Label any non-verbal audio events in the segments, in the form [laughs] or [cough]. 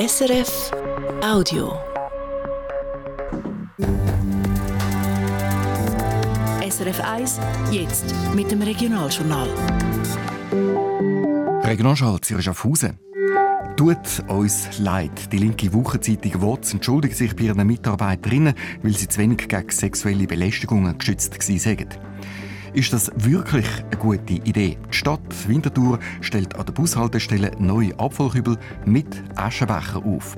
SRF Audio. SRF 1, jetzt mit dem Regionaljournal. Regionalschall Zürich Schaffhausen. Tut uns leid. Die linke Wochenzeitung WOTS entschuldigt sich bei ihren Mitarbeiterinnen, weil sie zu wenig gegen sexuelle Belästigungen geschützt waren. Ist das wirklich eine gute Idee? Die Stadt Winterthur stellt an der Bushaltestelle neue Abfallkübel mit Aschenbecher auf.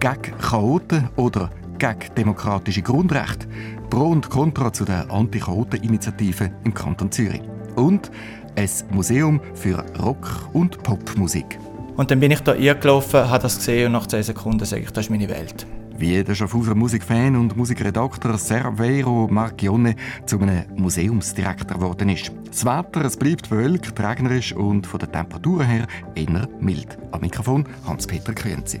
Gegen Chaoten oder gegen demokratische Grundrechte? Pro und Contra zu der Anti-Chaoten-Initiative im Kanton Zürich. Und ein Museum für Rock- und Popmusik. Und dann bin ich da gelaufen, habe das gesehen und nach 10 Sekunden sage ich, das ist meine Welt wie der Schaffhauser Musikfan und Musikredakteur Servero Marchione zu einem Museumsdirektor geworden ist. Das Wetter es bleibt bewölkt, regnerisch und von der Temperatur her eher mild. Am Mikrofon Hans-Peter Quenzi.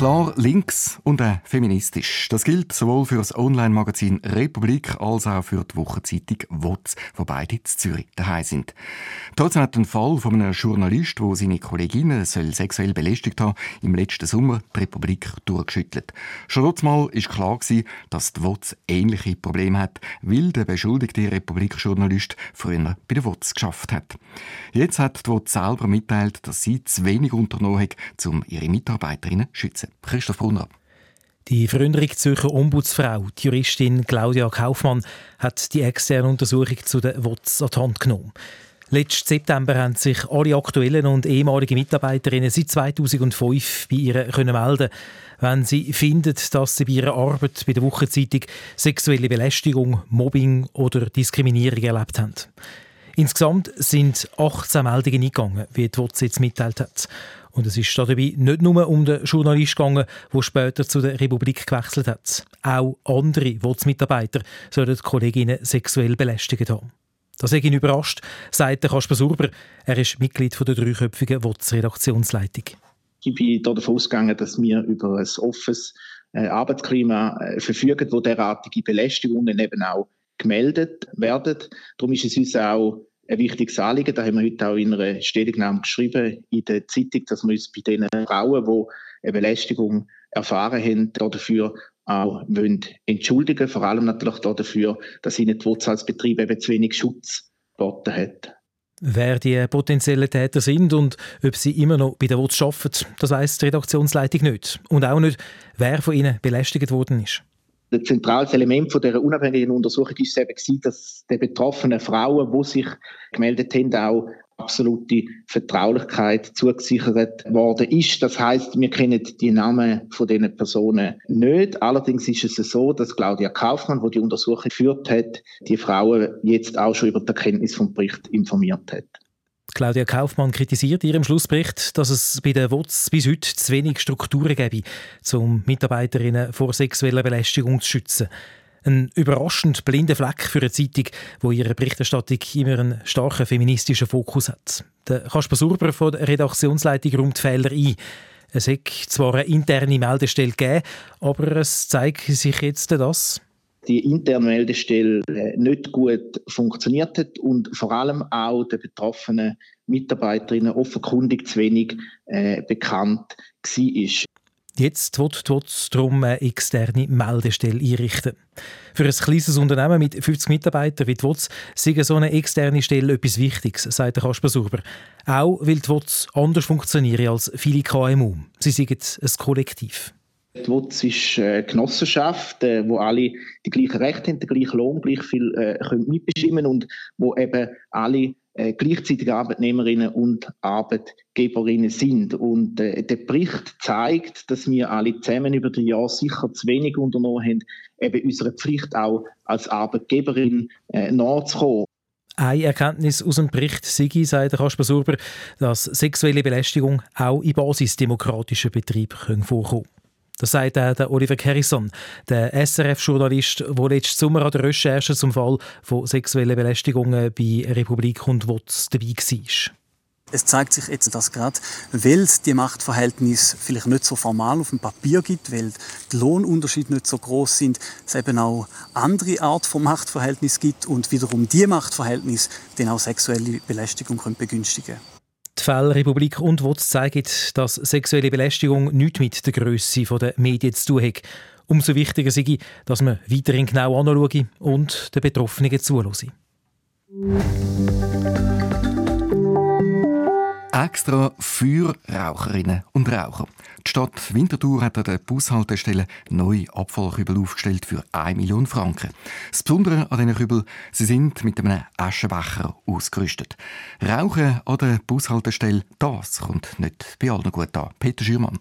Klar links und äh, feministisch. Das gilt sowohl für das Online-Magazin Republik als auch für die Wochenzeitung WOTS, wo beide in Zürich daheim sind. Trotzdem hat ein Fall von einem Journalist, der seine Kolleginnen sexuell belästigt hat, im letzten Sommer die Republik durchgeschüttelt. Schon dort mal war klar, gewesen, dass die WOTS ähnliche Probleme hat, weil der beschuldigte Republik-Journalist früher bei der WOTS geschafft hat. Jetzt hat die WOTS selber mitteilt, dass sie zu wenig unternommen hat, um ihre Mitarbeiterinnen zu schützen. Christoph Brunner. Die frühere Zürcher Ombudsfrau, die Juristin Claudia Kaufmann, hat die externe Untersuchung zu den WOTS an die Hand genommen. Letzten September haben sich alle aktuellen und ehemaligen Mitarbeiterinnen seit 2005 bei ihr können melden wenn sie finden, dass sie bei ihrer Arbeit bei der Wochenzeitung sexuelle Belästigung, Mobbing oder Diskriminierung erlebt haben. Insgesamt sind 18 Meldungen eingegangen, wie die WOTS jetzt mitteilt hat. Und es ist dabei nicht nur um den Journalist gegangen, der später zu der Republik gewechselt hat. Auch andere WOTS-Mitarbeiter sollen die Kolleginnen sexuell belästigt haben. Das hat ihn überrascht, sagt Kasper Surber. Er ist Mitglied der dreiköpfigen WOTS-Redaktionsleitung. Ich bin davon ausgegangen, dass wir über ein offenes äh, Arbeitsklima äh, verfügen, wo derartige Belästigungen eben auch gemeldet werden. Darum ist es uns auch ein wichtiges Anliegen. Da haben wir heute auch in einer Stellungnahme geschrieben in der Zeitung, dass wir uns bei den Frauen, die eine Belästigung erfahren haben, dafür auch entschuldigen Vor allem natürlich dafür, dass ihnen die Wirtschaftsbetriebe eben zu wenig Schutz geboten hat. Wer die potenziellen Täter sind und ob sie immer noch bei der WOTS arbeiten, das weiss die Redaktionsleitung nicht. Und auch nicht, wer von ihnen belästigt worden ist. Das zentrales Element von dieser unabhängigen Untersuchung ist eben gewesen, dass die betroffenen Frauen, die sich gemeldet haben, auch absolute Vertraulichkeit zugesichert worden ist. Das heißt, wir kennen die Namen von diesen Personen nicht. Allerdings ist es so, dass Claudia Kaufmann, die die Untersuchung geführt hat, die Frauen jetzt auch schon über die Erkenntnis vom Bericht informiert hat. Claudia Kaufmann kritisiert in ihrem Schlussbericht, dass es bei den WOTS bis heute zu wenig Strukturen gäbe, um Mitarbeiterinnen vor sexueller Belästigung zu schützen. Ein überraschend blinder Fleck für eine Zeitung, wo ihre Berichterstattung immer einen starken feministischen Fokus hat. Der Kasper Surber von der Redaktionsleitung räumt Fehler ein. Es hat zwar eine interne Meldestelle gegeben, aber es zeigt sich jetzt das, die interne Meldestelle äh, nicht gut funktioniert hat und vor allem auch den betroffenen Mitarbeiterinnen offenkundig zu wenig äh, bekannt war. Jetzt wird trotz darum eine externe Meldestelle einrichten. Für ein kleines Unternehmen mit 50 Mitarbeitern wie die WOTS sei so eine externe Stelle etwas Wichtiges, sagt der Kasper Surber. Auch weil die WOTS anders funktionieren als viele KMU. Sie sind ein Kollektiv. WOTS ist eine Genossenschaft, äh, wo alle die gleichen Rechte haben, den gleichen Lohn, gleich viel äh, können mitbestimmen und wo eben alle äh, gleichzeitig Arbeitnehmerinnen und Arbeitgeberinnen sind. Und äh, der Bericht zeigt, dass wir alle zusammen über die Jahre sicher zu wenig unternommen haben, eben unserer Pflicht auch als Arbeitgeberin äh, nachzukommen. Eine Erkenntnis aus dem Bericht Sigi, sagt Kasper Surber, dass sexuelle Belästigung auch in basisdemokratischen Betrieben vorkommen. Das sagt auch der Oliver Harrison, der SRF-Journalist, der letzten Sommer an der Recherche zum Fall von sexuellen Belästigungen bei Republik und WOTS dabei war. Es zeigt sich jetzt, dass gerade, weil es die Machtverhältnisse vielleicht nicht so formal auf dem Papier gibt, weil die Lohnunterschiede nicht so groß sind, es eben auch andere Art von Machtverhältnis gibt und wiederum die Machtverhältnisse dann auch sexuelle Belästigung können begünstigen Die Fälle Republik und WOTS zeigen, dass sexuelle Belästigung nichts mit der Grösse der Medien zu tun hat. Umso wichtiger sei, dass man weiterhin genau anschaue und den Betroffenen zuhören. Extra für Raucherinnen und Raucher. Die Stadt Winterthur hat an der Bushaltestelle neue Abfallkübel aufgestellt für 1 Million Franken. Das Besondere an diesen Kübel, sie sind mit einem Aschenbecher ausgerüstet. Rauchen an der Bushaltestelle, das kommt nicht bei allen gut an. Peter Schürmann.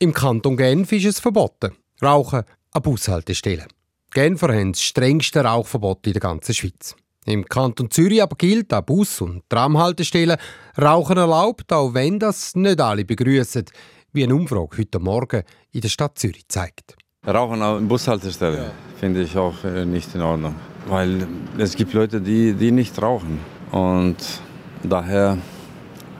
Im Kanton Genf ist es verboten. Rauchen an Bushaltestellen. Genfer haben das strengste Rauchverbot in der ganzen Schweiz. Im Kanton Zürich aber gilt an Bus- und Tramhaltestellen Rauchen erlaubt, auch wenn das nicht alle begrüßen, wie eine Umfrage heute Morgen in der Stadt Zürich zeigt. Rauchen an Bushaltestellen ja. finde ich auch äh, nicht in Ordnung, weil es gibt Leute, die, die nicht rauchen und daher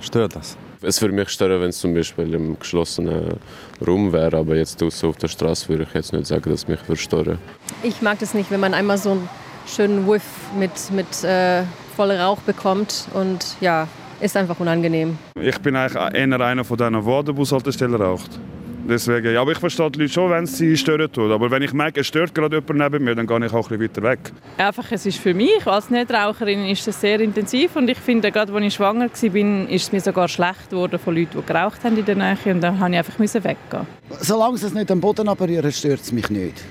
stört das. Es würde mich stören, wenn es zum Beispiel im geschlossenen Raum wäre, aber jetzt auf der Straße würde ich jetzt nicht sagen, dass mich würde stören. Ich mag das nicht, wenn man einmal so ein schönen Whiff mit, mit äh, voller Rauch bekommt. Und ja, ist einfach unangenehm. Ich bin eigentlich eher einer von denen, der den Bushaltestellen raucht. Deswegen, ja, aber ich verstehe die Leute schon, wenn sie stören tun. Aber wenn ich merke, es stört gerade jemand neben mir, dann gehe ich auch ein bisschen weiter weg. Einfach, es ist für mich als Nichtraucherin ist es sehr intensiv und ich finde, gerade als ich schwanger war, ist es mir sogar schlecht geworden von Leuten, die geraucht haben in der Nähe und dann musste ich einfach weggehen. Solange sie es nicht am Boden berühren, stört es mich nicht.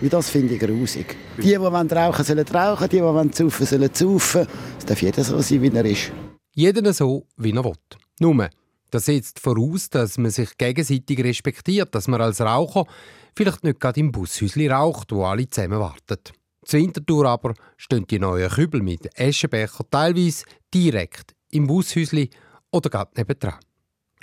Wie das finde ich grusig. Die, die rauchen wollen, sollen rauchen, die, die saufen sollen saufen. Es darf jeder so sein, wie er ist. Jeder so, wie er will. Nur, das setzt voraus, dass man sich gegenseitig respektiert, dass man als Raucher vielleicht nicht gerade im Bushäusli raucht, wo alle zusammen warten. Zur Wintertour aber stehen die neuen Kübel mit Eschenbecher teilweise direkt im Bushäusli oder gerade nebendran.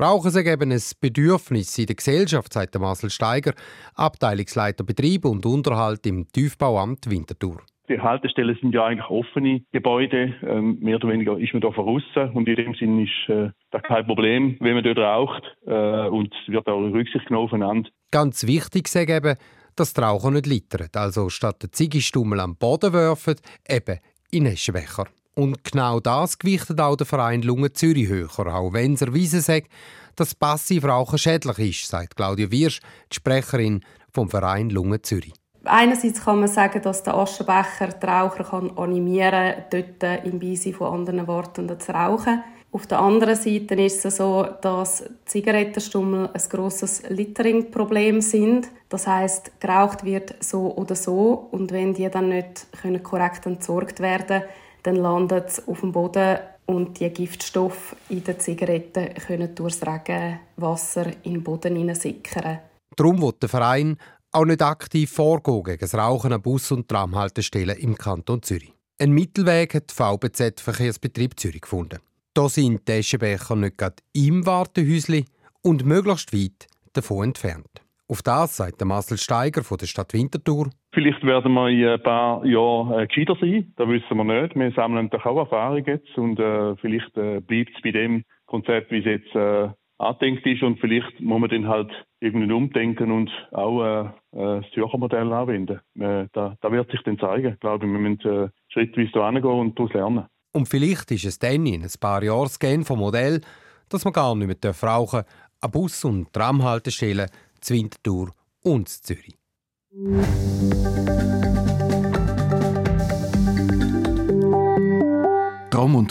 Rauchen eben ein Bedürfnis in der Gesellschaft, sagt Marcel Steiger, Abteilungsleiter Betrieb und Unterhalt im Tiefbauamt Winterthur. Die Haltestellen sind ja eigentlich offene Gebäude. Ähm, mehr oder weniger ist man da voraus. Und in dem Sinne ist äh, das kein Problem, wenn man dort raucht. Äh, und es wird auch Rücksicht genommen aufeinander. Ganz wichtig sei eben, dass die Raucher nicht littern. Also statt den Ziegestummel am Boden werfen, eben in Eschenbecher. Und genau das gewichtet auch der Verein Lunge Zürich höher, auch wenn es erwiesen sagt, dass Passivrauchen schädlich ist, sagt Claudia Wirsch, die Sprecherin vom Verein Lunge Zürich. Einerseits kann man sagen, dass der Aschenbecher die Raucher kann animieren kann, dort im Beisein von anderen Worten zu rauchen. Auf der anderen Seite ist es so, dass Zigarettenstummel ein grosses Littering-Problem sind. Das heißt, geraucht wird so oder so und wenn die dann nicht korrekt entsorgt werden können, dann landet es auf dem Boden und die Giftstoffe in den Zigaretten können durch das Regenwasser in den Boden sickern. Darum wird der Verein auch nicht aktiv vorgehen gegen das Rauchen an Bus- und Tramhaltestellen im Kanton Zürich. Ein Mittelweg hat VBZ Verkehrsbetrieb Zürich gefunden. Da sind die Eschenbecher nicht gerade im Wartehäusli und möglichst weit davon entfernt. Auf das sagt der Marcel Steiger von der Stadt Winterthur. Vielleicht werden wir in ein paar Jahren äh, gescheiter sein. Das wissen wir nicht. Wir sammeln doch auch Erfahrung jetzt und äh, vielleicht äh, bleibt es bei dem Konzept, wie es jetzt äh, angedenkt ist und vielleicht muss man dann halt irgendwie umdenken und auch äh, äh, das Zürcher Modell anwenden. Äh, da, da, wird sich dann zeigen. Ich glaube, wir müssen äh, schrittweise da hingehen und daraus lernen. Und vielleicht ist es dann in ein paar Jahren Gen vom Modell, dass man gar nicht mehr rauchen darf, an Bus- und Tramhaltestellen zu Winterthur und Zürich.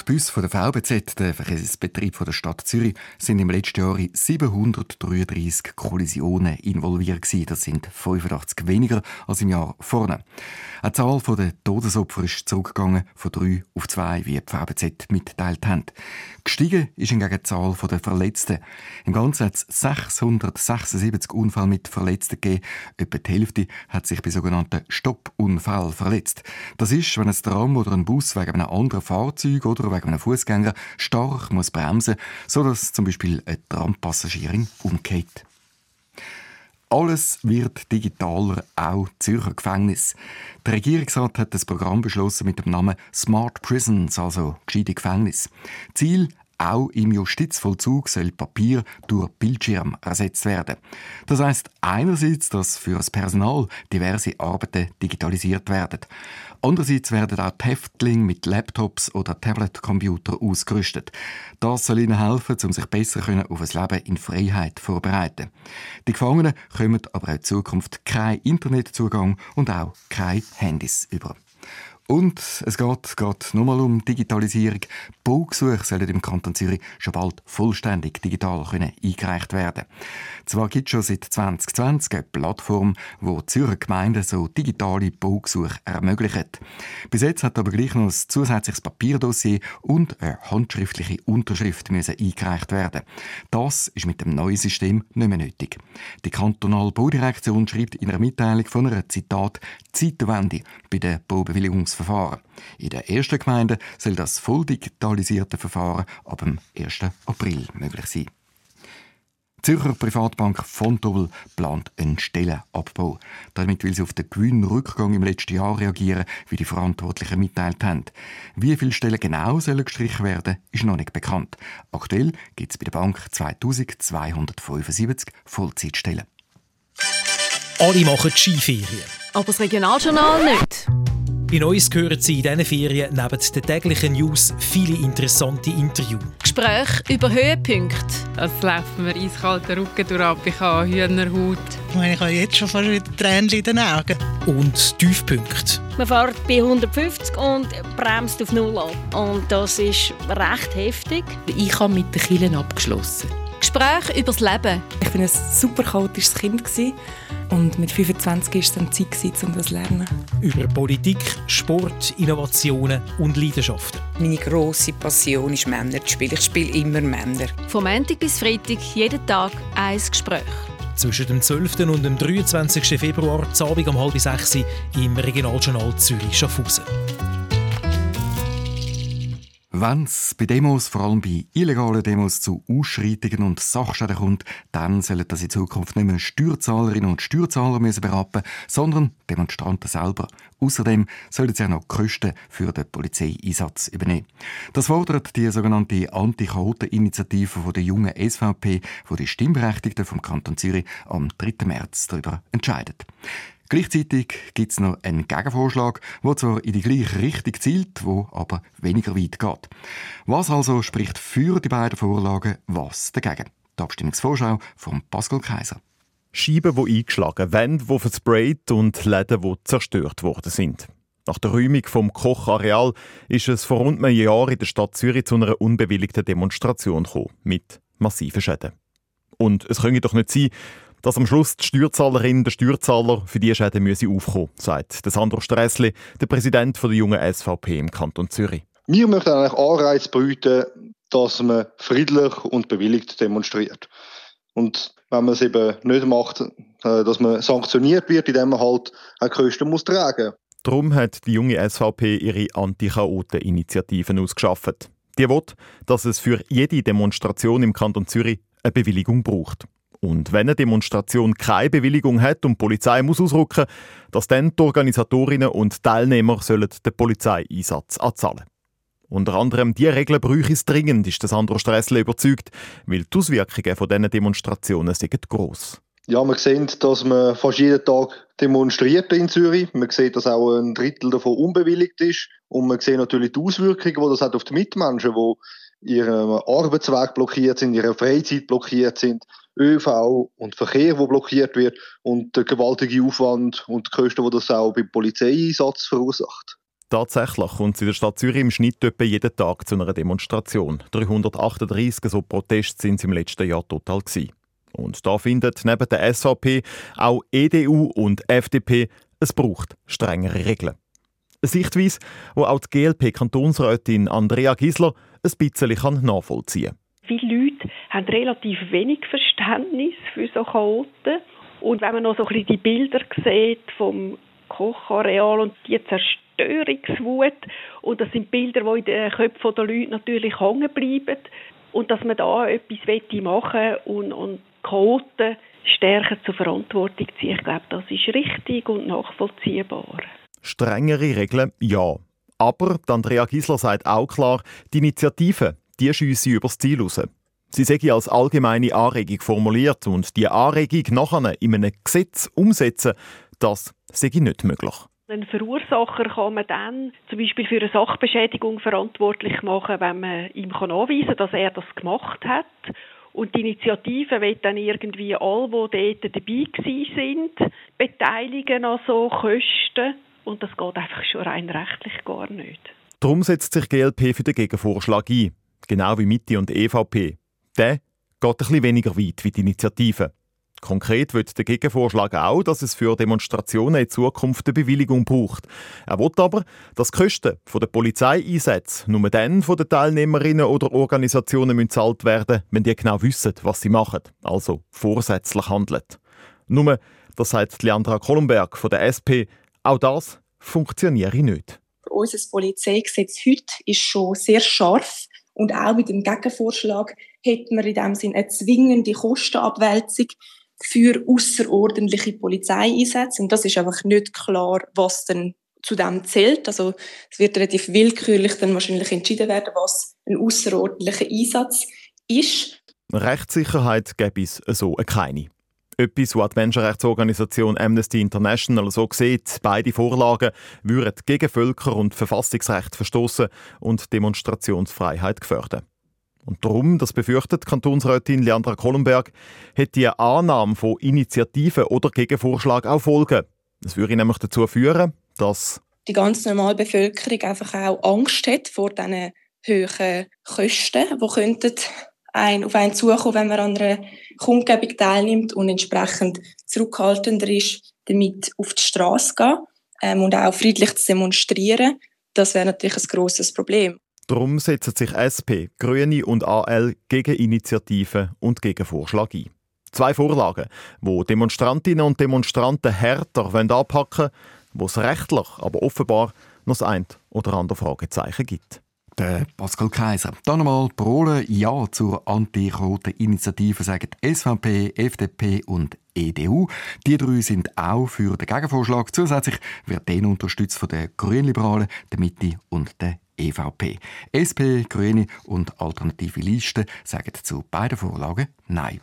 Und Bus von der VBZ, der Verkehrsbetrieb der Stadt Zürich, sind im letzten Jahr in 733 Kollisionen involviert gewesen. Das sind 85 weniger als im Jahr vorne. Eine Zahl der Todesopfer ist zurückgegangen von drei auf zwei, wie die VBZ mitteilt hat. Gestiegen ist hingegen die Zahl der Verletzten. Im Ganzen hat es 676 Unfälle mit Verletzten gegeben. Etwa die Hälfte hat sich bei sogenannten Stoppunfällen verletzt. Das ist, wenn ein Tram oder ein Bus wegen einem anderen Fahrzeug oder wegen einem Fußgänger stark muss bremsen muss, sodass zum Beispiel eine Trampassagierin umkehrt. Alles wird digitaler, auch Zürcher Gefängnis. Der Regierungsrat hat das Programm beschlossen mit dem Namen Smart Prisons, also gescheite Gefängnis. Ziel auch im Justizvollzug soll Papier durch Bildschirm ersetzt werden. Das heißt einerseits, dass für das Personal diverse Arbeiten digitalisiert werden. Andererseits werden auch die Häftlinge mit Laptops oder Tablet-Computer ausgerüstet. Das soll ihnen helfen, um sich besser auf ein Leben in Freiheit vorbereiten. Die Gefangenen kommen aber auch in Zukunft keinen Internetzugang und auch keine Handys über. Und es geht, geht nochmal um Digitalisierung. Baugesuche sollen im Kanton Zürich schon bald vollständig digital können eingereicht werden. Zwar gibt es schon seit 2020 eine Plattform, wo Zürcher Gemeinden so digitale Baugesuche ermöglicht. Bis jetzt hat aber gleich noch ein zusätzliches Papierdossier und eine handschriftliche Unterschrift müssen eingereicht werden. Das ist mit dem neuen System nicht mehr nötig. Die kantonale Baudirektion schreibt in einer Mitteilung von einer Zitat Zeitwende bei den Baubewilligungsverfahren. In der ersten Gemeinde soll das voll digitalisierte Verfahren ab dem 1. April möglich sein. Die Zürcher Privatbank Fontobel plant einen Stellenabbau. Damit will sie auf den Gewinnrückgang im letzten Jahr reagieren, wie die Verantwortlichen mitteilt haben. Wie viele Stellen genau sollen gestrichen werden, ist noch nicht bekannt. Aktuell gibt es bei der Bank 2275 Vollzeitstellen. Alle machen Skiferien. Aber das Regionaljournal nicht. In uns hören Sie in diesen Ferien neben den täglichen News viele interessante Interviews. Gespräche über Höhepunkte. Es laufen mir eiskalten Rücken durch, ich habe Hühnerhaut. Ich meine, ich habe jetzt schon fast wieder Tränen in den Augen. Und Tiefpunkte. Man fährt bei 150 und bremst auf Null ab. Und das ist recht heftig. Ich habe mit den Kielen abgeschlossen. Gespräche über das Leben. Ich war ein super chaotisches Kind. Und mit 25 war es dann Zeit, um das zu lernen. Über Politik, Sport, Innovationen und Leidenschaften. Meine grosse Passion ist Männer zu spielen. Ich spiele immer Männer. Vom Montag bis Freitag, jeden Tag ein Gespräch. Zwischen dem 12. und dem 23. Februar, Abend um halb sechs im Regionaljournal Zürich-Schaffhausen. Wenn es bei Demos, vor allem bei illegalen Demos, zu Ausschreitungen und Sachschäden kommt, dann sollen das in Zukunft nicht mehr Steuerzahlerinnen und Steuerzahler müssen berappen, sondern Demonstranten selber. Außerdem sollen sie auch noch Kosten für den Polizeieinsatz übernehmen. Das fordert die sogenannte Anti-Chaoten-Initiative der jungen SVP, wo die Stimmberechtigten vom Kanton Zürich am 3. März darüber entscheidet. Gleichzeitig gibt es noch einen Gegenvorschlag, der zwar in die gleiche Richtung zielt, wo aber weniger weit geht. Was also spricht für die beiden Vorlagen, was dagegen? Die Abstimmungsvorschau von Pascal Kaiser. Scheiben, die eingeschlagen, Wände, die versprayt und Läden, die zerstört worden sind. Nach der Räumung vom Kochareal ist es vor rund einem Jahr in der Stadt Zürich zu einer unbewilligten Demonstration gekommen, mit massiven Schäden. Und es könnte doch nicht sein, dass am Schluss die Steuerzahlerin, der Steuerzahler für diese Schäden müsse aufkommen, sagt Sandro Stressli, der Präsident der jungen SVP im Kanton Zürich. Wir möchten eigentlich Anreiz bieten, dass man friedlich und bewilligt demonstriert. Und wenn man es eben nicht macht, äh, dass man sanktioniert wird, indem man halt auch Kosten muss tragen muss. Darum hat die junge SVP ihre Anti-Chaoten-Initiativen ausgeschafft. Die will, dass es für jede Demonstration im Kanton Zürich eine Bewilligung braucht. Und wenn eine Demonstration keine Bewilligung hat und die Polizei muss ausrücken, dass dann die Organisatorinnen und Teilnehmer sollen den Polizeieinsatz anzahlen. Unter anderem diese Regeln bräuchte es dringend, ist Sandro Stressle überzeugt, weil die Auswirkungen von diesen Demonstrationen sind gross. Ja, wir sehen, dass man fast jeden Tag demonstriert in Zürich. Man sieht, dass auch ein Drittel davon unbewilligt ist. Und man sieht natürlich die Auswirkungen, die das hat auf die Mitmenschen, die ihren Arbeitsweg blockiert sind, ihre Freizeit blockiert sind. ÖV und Verkehr, wo blockiert wird und der gewaltige Aufwand und die Kosten, die das auch beim Polizeieinsatz verursacht. Tatsächlich kommt es in der Stadt Zürich im Schnitt etwa jeden Tag zu einer Demonstration. 338 so Proteste sind es im letzten Jahr total gewesen. Und da findet neben der SVP auch EDU und FDP, es braucht strengere Regeln. Eine Sichtweise, die auch die GLP-Kantonsrätin Andrea Gisler ein bisschen nachvollziehen kann. Viele Leute haben relativ wenig Verständnis für so Chaoten. Und wenn man noch so ein bisschen die Bilder sieht vom Kochareal und die Zerstörungswut, und das sind Bilder, die in den Köpfen der Leute natürlich hängen bleiben, und dass man da etwas machen will und, und Chaoten stärker zur Verantwortung ziehen, ich glaube, das ist richtig und nachvollziehbar. Strengere Regeln, ja. Aber Andrea Gisler sagt auch klar, die Initiative die schiesse übers Ziel raus. Sie sei als allgemeine Anregung formuliert und die Anregung nachher in einem Gesetz umsetzen, das sei nicht möglich. Ein Verursacher kann man dann zum Beispiel für eine Sachbeschädigung verantwortlich machen, wenn man ihm nachweisen kann, dass er das gemacht hat. Und die Initiative will dann irgendwie alle, die dort dabei sind, beteiligen an so Kosten. Und das geht einfach schon rein rechtlich gar nicht. Darum setzt sich GLP für den Gegenvorschlag ein. Genau wie Mitte und EVP. Der geht ein bisschen weniger weit wie die Initiative. Konkret wird der Gegenvorschlag auch, dass es für Demonstrationen in Zukunft eine Bewilligung braucht. Er will aber, dass die Kosten der Polizeieinsätze nur dann von den Teilnehmerinnen oder Organisationen gezahlt werden wenn die genau wissen, was sie machen, also vorsätzlich handeln. Nur, das sagt Leandra Kollenberg von der SP, auch das funktioniere nicht. Unser Polizeigesetz heute ist schon sehr scharf und auch mit dem Gegenvorschlag hätten wir in dem Sinne eine zwingende Kostenabwälzung für außerordentliche Polizeieinsätze. Und das ist einfach nicht klar, was denn zu dem zählt. Also es wird relativ willkürlich dann wahrscheinlich entschieden werden, was ein außerordentlicher Einsatz ist. Rechtssicherheit gäbe es so keine. Etwas, was die Menschenrechtsorganisation Amnesty International so sieht, beide Vorlagen würden gegen Völker- und Verfassungsrecht verstoßen und Demonstrationsfreiheit gefährden. Und darum, das befürchtet Kantonsrätin Leandra Kollenberg, hat die Annahme von Initiativen oder Gegenvorschlag auch Folgen. Das würde nämlich dazu führen, dass die ganze normale Bevölkerung einfach auch Angst hat vor diesen hohen Kosten, die könnten ein, auf einen zukommen, wenn man an einer Kundgebung teilnimmt und entsprechend zurückhaltender ist, damit auf die Straße gehen ähm, und auch friedlich zu demonstrieren. Das wäre natürlich ein grosses Problem. Darum setzen sich SP, Grüne und AL gegen Initiativen und gegen Vorschlag ein. Zwei Vorlagen, wo Demonstrantinnen und Demonstranten härter anpacken wollen, wo es rechtlich, aber offenbar noch das ein oder andere Fragezeichen gibt. Der Pascal Kaiser. Dann nochmal Parolen Ja zur Anti-Rote-Initiative sagen SVP, FDP und EDU. Die drei sind auch für den Gegenvorschlag. Zusätzlich wird den unterstützt von den Grünliberalen, der Mitte und der EVP. SP, Grüne und Alternative Liste sagen zu beiden Vorlagen Nein.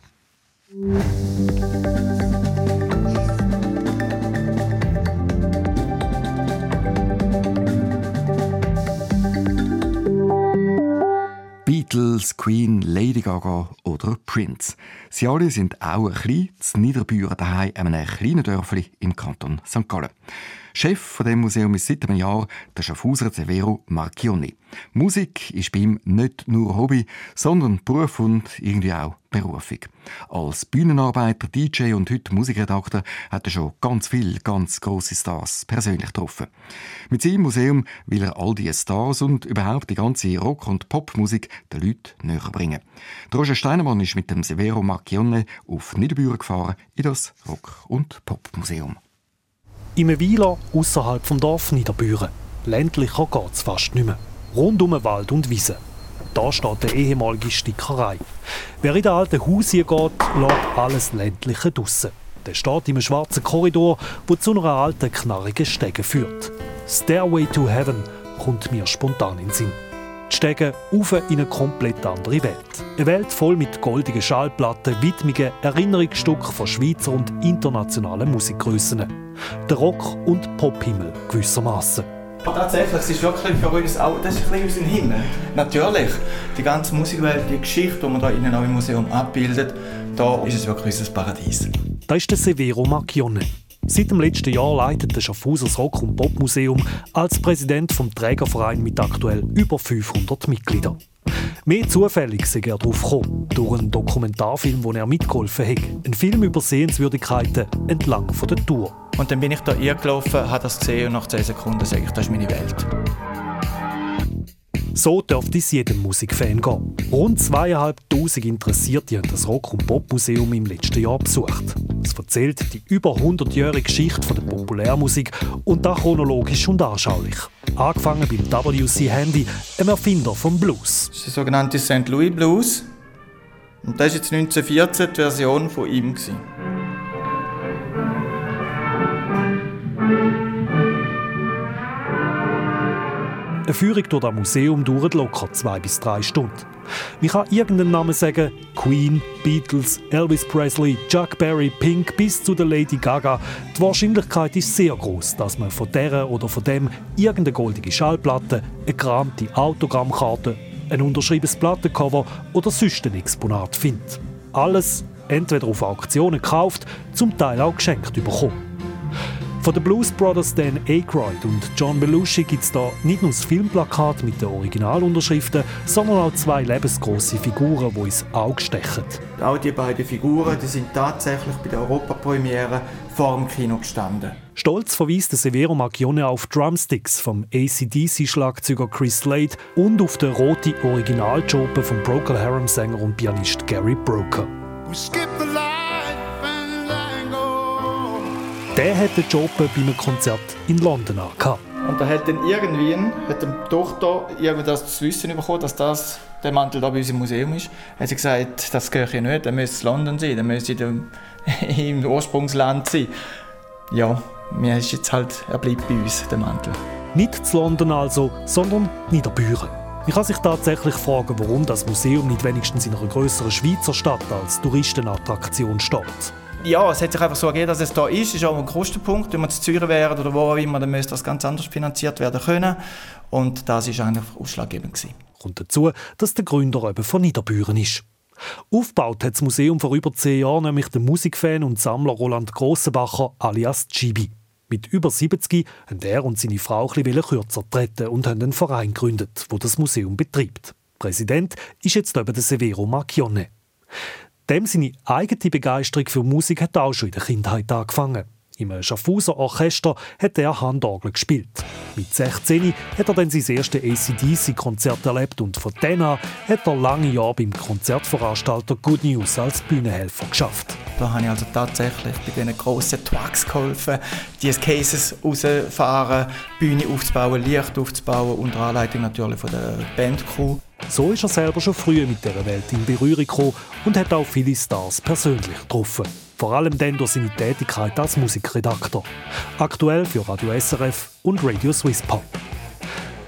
Beatles, Queen, Lady Gaga oder Prince. Sie alle sind auch ein klein zu Niederbüren daheim in einem kleinen Dörfli im Kanton St. Gallen. Chef von dem Museum ist seit einem Jahr der Schaffhauser Severo Marchioni. Musik ist bei ihm nicht nur Hobby, sondern Beruf und irgendwie auch Berufung. Als Bühnenarbeiter, DJ und heute Musikredakteur hat er schon ganz viele ganz große Stars persönlich getroffen. Mit seinem Museum will er all diese Stars und überhaupt die ganze Rock- und Popmusik den Leuten näher bringen. Roger Steinemann ist mit dem Severo Marchione auf Niederbüren gefahren in das Rock- und Popmuseum. In einem Weiler außerhalb vom Dorf Niederbüren. Ländlicher geht es fast nicht mehr. Rund um Wald und Wiese. Da steht eine ehemalige Stickerei. Wer in das alte Haus hier geht, lässt alles Ländliche draussen. Der steht im schwarzen Korridor, der zu einer alten, knarrigen Stege führt. Stairway to Heaven kommt mir spontan in den Sinn. Stege auf in eine komplett andere Welt. Eine Welt voll mit goldigen Schallplatten, Widmungen, Erinnerungsstücke von Schweizer und internationalen Musikgrössen. Der Rock- und Pophimmel gewissermaßen. Tatsächlich, es ist wirklich für uns auch, das ist ein bisschen unser Himmel. Natürlich, die ganze Musikwelt, die Geschichte, die man hier innen auch im Museum abbildet, da ist es wirklich unser Paradies. Da ist der Severo Macchione. Seit dem letzten Jahr leitet der Schaffhausers Rock- und Popmuseum als Präsident vom Trägerverein mit aktuell über 500 Mitgliedern. Mehr zufällig ist er darauf gekommen, durch einen Dokumentarfilm, wo er mitgeholfen hat. Ein Film über Sehenswürdigkeiten entlang der Tour. Und dann bin ich da eingelaufen, habe das gesehen und nach 10 Sekunden sage ich, das ist meine Welt. So dürfte es jedem Musikfan gehen. Rund zweieinhalbtausend Interessierte haben das Rock- und Popmuseum im letzten Jahr besucht. Es erzählt die über 100-jährige Geschichte der Populärmusik und das chronologisch und anschaulich. Angefangen beim W.C. Handy, einem Erfinder vom Blues. Das ist der sogenannte St. Louis Blues. Und das war jetzt 1914 die Version von ihm. Eine Führung durch das Museum dauert locker zwei bis drei Stunden. Man kann irgendeinen Namen sagen, Queen, Beatles, Elvis Presley, Chuck Berry, Pink bis zu der Lady Gaga. Die Wahrscheinlichkeit ist sehr groß, dass man von der oder von dem irgendeine goldige Schallplatte, eine gerahmte Autogrammkarte, ein unterschriebenes Plattencover oder sonst ein Exponat findet. Alles entweder auf Auktionen gekauft, zum Teil auch geschenkt bekommen. Von den Blues Brothers Dan Aykroyd und John Belushi gibt es da nicht nur das Filmplakat mit den Originalunterschriften, sondern auch zwei lebensgroße Figuren, die ins Auge stechen. Auch die beiden Figuren die sind tatsächlich bei der Europapremiere vor dem Kino gestanden. Stolz verweist Severo Macchione auf Drumsticks vom ACDC-Schlagzeuger Chris Slade und auf den roten Originaljope vom Procol Harum-Sänger und Pianist Gary Broker. Der hat den Job bei einem Konzert in London angehabt. Und da hat dann irgendwie hat die Tochter das zu wissen bekommen, dass das der Mantel da bei uns im Museum ist. Hat sie gesagt, das gehört ja nicht, der müsste London sein, der müsste [laughs] im Ursprungsland sein. Ja, mir ist jetzt halt, er bleibt bei uns, der Mantel. Nicht zu London also, sondern Niederbüren. Man kann sich tatsächlich fragen, warum das Museum nicht wenigstens in einer größeren Schweizer Stadt als Touristenattraktion steht ja, es hat sich einfach so ergeben, dass es da ist. Es ist auch ein Kostenpunkt. Wenn wir zu Zürich wären oder wo auch immer, dann müsste das ganz anders finanziert werden können. Und das war eigentlich ausschlaggebend gewesen. Kommt dazu, dass der Gründer eben von Niederbüren ist. Aufgebaut hat das Museum vor über zehn Jahren nämlich der Musikfan und Sammler Roland Grossenbacher alias Chibi. Mit über 70 haben er und seine Frau ein bisschen kürzer treten und haben einen Verein gegründet, wo das Museum betreibt. Präsident ist jetzt eben der Severo Macchione. Dem seine eigene Begeisterung für Musik hat auch schon in der Kindheit angefangen. Im Schaffhauser Orchester hat er Handorgel gespielt. Mit 16 hat er dann sein erstes ACDC-Konzert erlebt und von dann an hat er lange Jahre beim Konzertveranstalter Good News als Bühnenhelfer geschafft. Da habe ich also tatsächlich bei diesen grossen Trucks geholfen, die Cases rausfahren, Bühne aufzubauen, Licht aufzubauen, unter Anleitung natürlich von der Bandcrew. So ist er selber schon früh mit der Welt in Berührung gekommen und hat auch viele Stars persönlich getroffen. Vor allem dann durch seine Tätigkeit als Musikredakteur. Aktuell für Radio SRF und Radio Swiss Pop.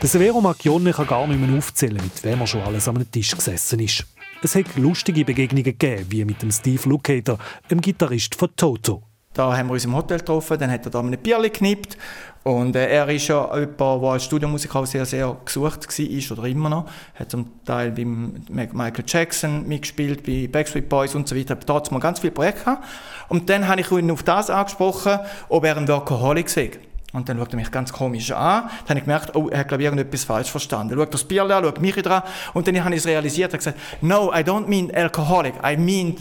Der Severo Macchione kann gar nicht mehr aufzählen, mit wem er schon alles am Tisch gesessen ist. Es hat lustige Begegnungen gegeben, wie mit dem Steve Lukather, dem Gitarrist von Toto. Da haben wir uns im Hotel getroffen, dann hat er da ein Bierli geknippt und äh, er ist ja jemand, der als Studiomusiker sehr, sehr gesucht war oder immer noch. Hat zum Teil bei Michael Jackson mitgespielt, bei Backstreet Boys und so weiter. Da hat mal ganz viele Projekte gehabt. Und dann habe ich ihn auf das angesprochen, ob er ein Workaholic sei. Und dann schaut er mich ganz komisch an. Dann habe ich gemerkt, oh, er hat, glaube ich, irgendetwas falsch verstanden. Er schaut das Bier an, schaut mich dran. Und dann habe ich es realisiert. Er hat gesagt, no, I don't mean alcoholic. I mean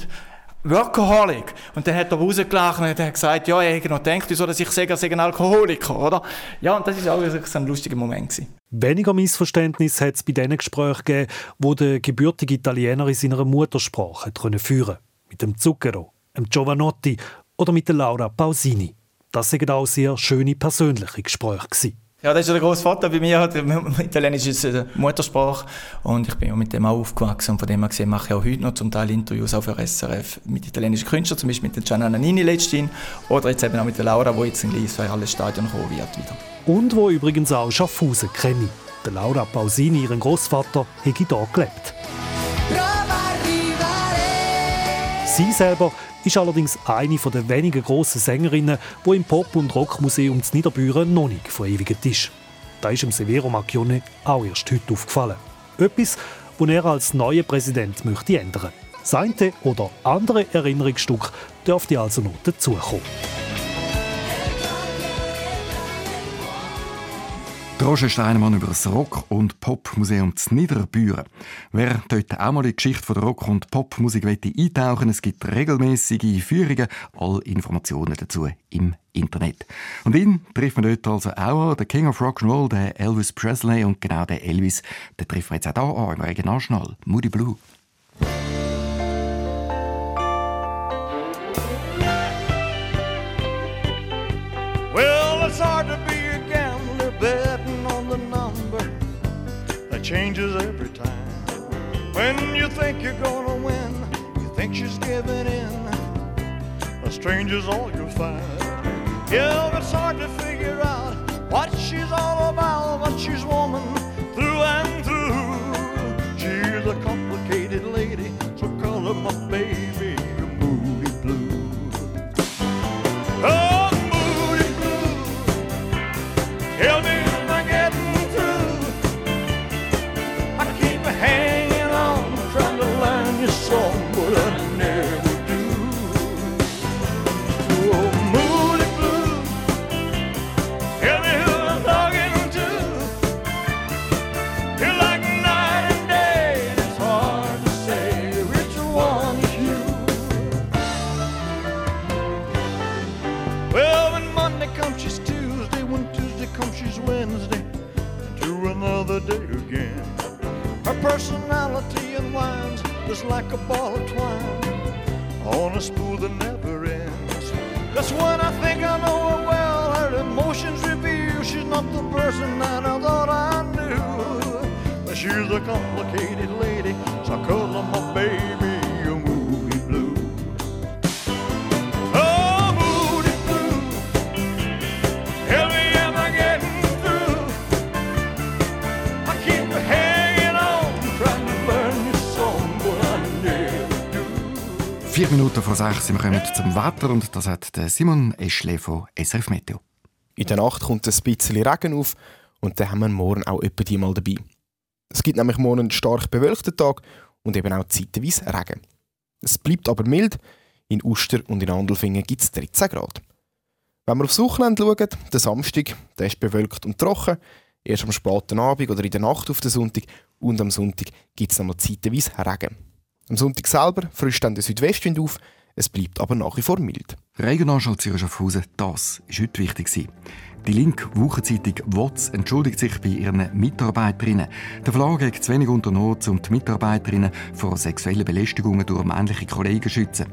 Workaholic. Und dann hat er rausgelacht und hat gesagt, ja, er hätte noch gedacht, wieso, dass ich sage, er ein Alkoholiker, oder? Ja, und das war auch ein lustiger Moment. Gewesen. Weniger Missverständnis hat es bei diesen Gesprächen gegeben, wo der gebürtige Italiener in seiner Muttersprache führen konnte. Mit dem Zucchero, dem Giovanotti oder mit der Laura Pausini. Das waren auch sehr schöne persönliche Gespräche. Gewesen. Ja, das ist der grosse Vater bei mir. Italienisch ist eine Muttersprache. Und ich bin mit dem auch aufgewachsen. Und von dem her gesehen mache ich auch heute noch zum Teil Interviews auch für SRF mit italienischen Künstlern, zum Beispiel mit der Gianna Nannini letztens. Oder jetzt eben auch mit der Laura, die jetzt in alles Stadion kommen wird wieder. Und wo übrigens auch Schaffhausen kenne. Der Laura Pausini, ihren Großvater, hat hier gelebt. Sie selber ist allerdings eine der wenigen grossen Sängerinnen, die im Pop- und Rockmuseum zu Niederbüren noch nicht verewigt ist. Da ist dem Severo Macchione auch erst heute aufgefallen. Etwas, das er als neuer Präsident möchte ändern. Sein oder andere Erinnerungsstück dürfte also noch dazukommen. Roger Steinemann über das Rock- und Popmuseum zu Niederbüren. Wer dort auch mal in die Geschichte der Rock- und Popmusik eintauchen es gibt regelmäßige Führungen, alle Informationen dazu im Internet. Und ihn trifft man dort also auch an, der King of Rock'n'Roll, der Elvis Presley und genau der Elvis, den treffen wir jetzt auch hier an, im Regionalschnall, Moody Blue. Changes every time. When you think you're gonna win, you think she's giving in. A stranger's all you'll find. Yeah, it's hard to figure out what she's all about, but she's woman through and through. She's a complicated lady, so call her my baby, that I thought I knew. But she's a complicated lady, so I call her my baby, a moody blue. Oh, moody blue. Tell me, am I getting through? I keep hanging on, trying to learn but I never do. Vier Minuten vor sechs sind wir kommen zum Wetter und das hat der Simon Eschle von SRF Meteo. In der Nacht kommt ein bisschen Regen auf und dann haben wir morgen auch etwa die mal dabei. Es gibt nämlich morgen einen stark bewölkten Tag und eben auch zeitweise Regen. Es bleibt aber mild. In Uster und in Andelfingen gibt es 13 Grad. Wenn wir aufs Wochenende schauen, der Samstag, der ist bewölkt und trocken. Erst am späten Abend oder in der Nacht auf den Sonntag und am Sonntag gibt es nochmal zeitweise Regen. Am Sonntag selber frischt dann der Südwestwind auf, es bleibt aber nach wie vor mild. Regionalschau Zürich Schaffhausen, das war heute wichtig. Die linke Wochenzeitung WOTS entschuldigt sich bei ihren Mitarbeiterinnen. Der Verlag hat zu wenig unternommen, um die Mitarbeiterinnen vor sexuellen Belästigungen durch männliche Kollegen zu schützen.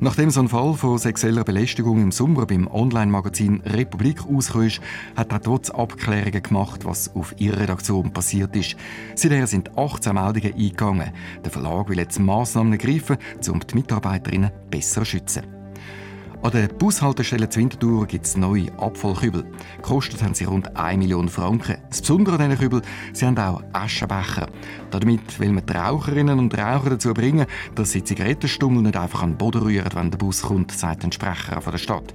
Nachdem so ein Fall von sexueller Belästigung im Sommer beim Online-Magazin Republik rauskam, hat auch WOTS Abklärungen gemacht, was auf ihrer Redaktion passiert ist. Seither sind 18 Meldungen eingegangen. Der Verlag will jetzt Massnahmen ergreifen, um die Mitarbeiterinnen besser zu schützen. An der Bushaltestelle zu Winterthur gibt es neue Abfallkübel. Gekostet haben sie rund 1 Million Franken. Das Besondere an diesen Kübel, sie haben auch Aschenbecher. Damit will man die Raucherinnen und Raucher dazu bringen, dass sie Zigarettenstummel nicht einfach an den Boden rühren, wenn der Bus kommt, sagt ein Sprecher von der Stadt.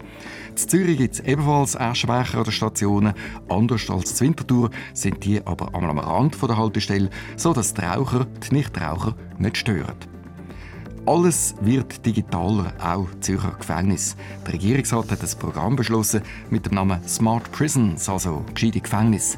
In Zürich gibt es ebenfalls Aschenbecher an den Stationen. Anders als in Winterthur sind die aber am Rand der Haltestelle, sodass die Raucher die Nichtraucher nicht stören. Alles wird digitaler, auch Zürcher Gefängnis. Der Regierungsrat hat ein Programm beschlossen mit dem Namen Smart Prisons, also gescheite Gefängnis.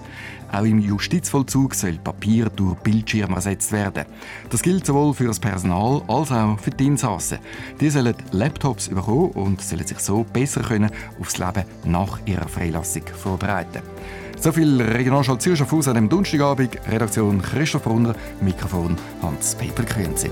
Auch im Justizvollzug soll Papier durch Bildschirme ersetzt werden. Das gilt sowohl für das Personal als auch für die Insassen. Die sollen Laptops bekommen und sollen sich so besser können aufs Leben nach ihrer Freilassung vorbereiten. So viel Regionalschau Zürich auf an dem Donnerstagabend. Redaktion Christoph Brunner, Mikrofon Hans-Peter Künze.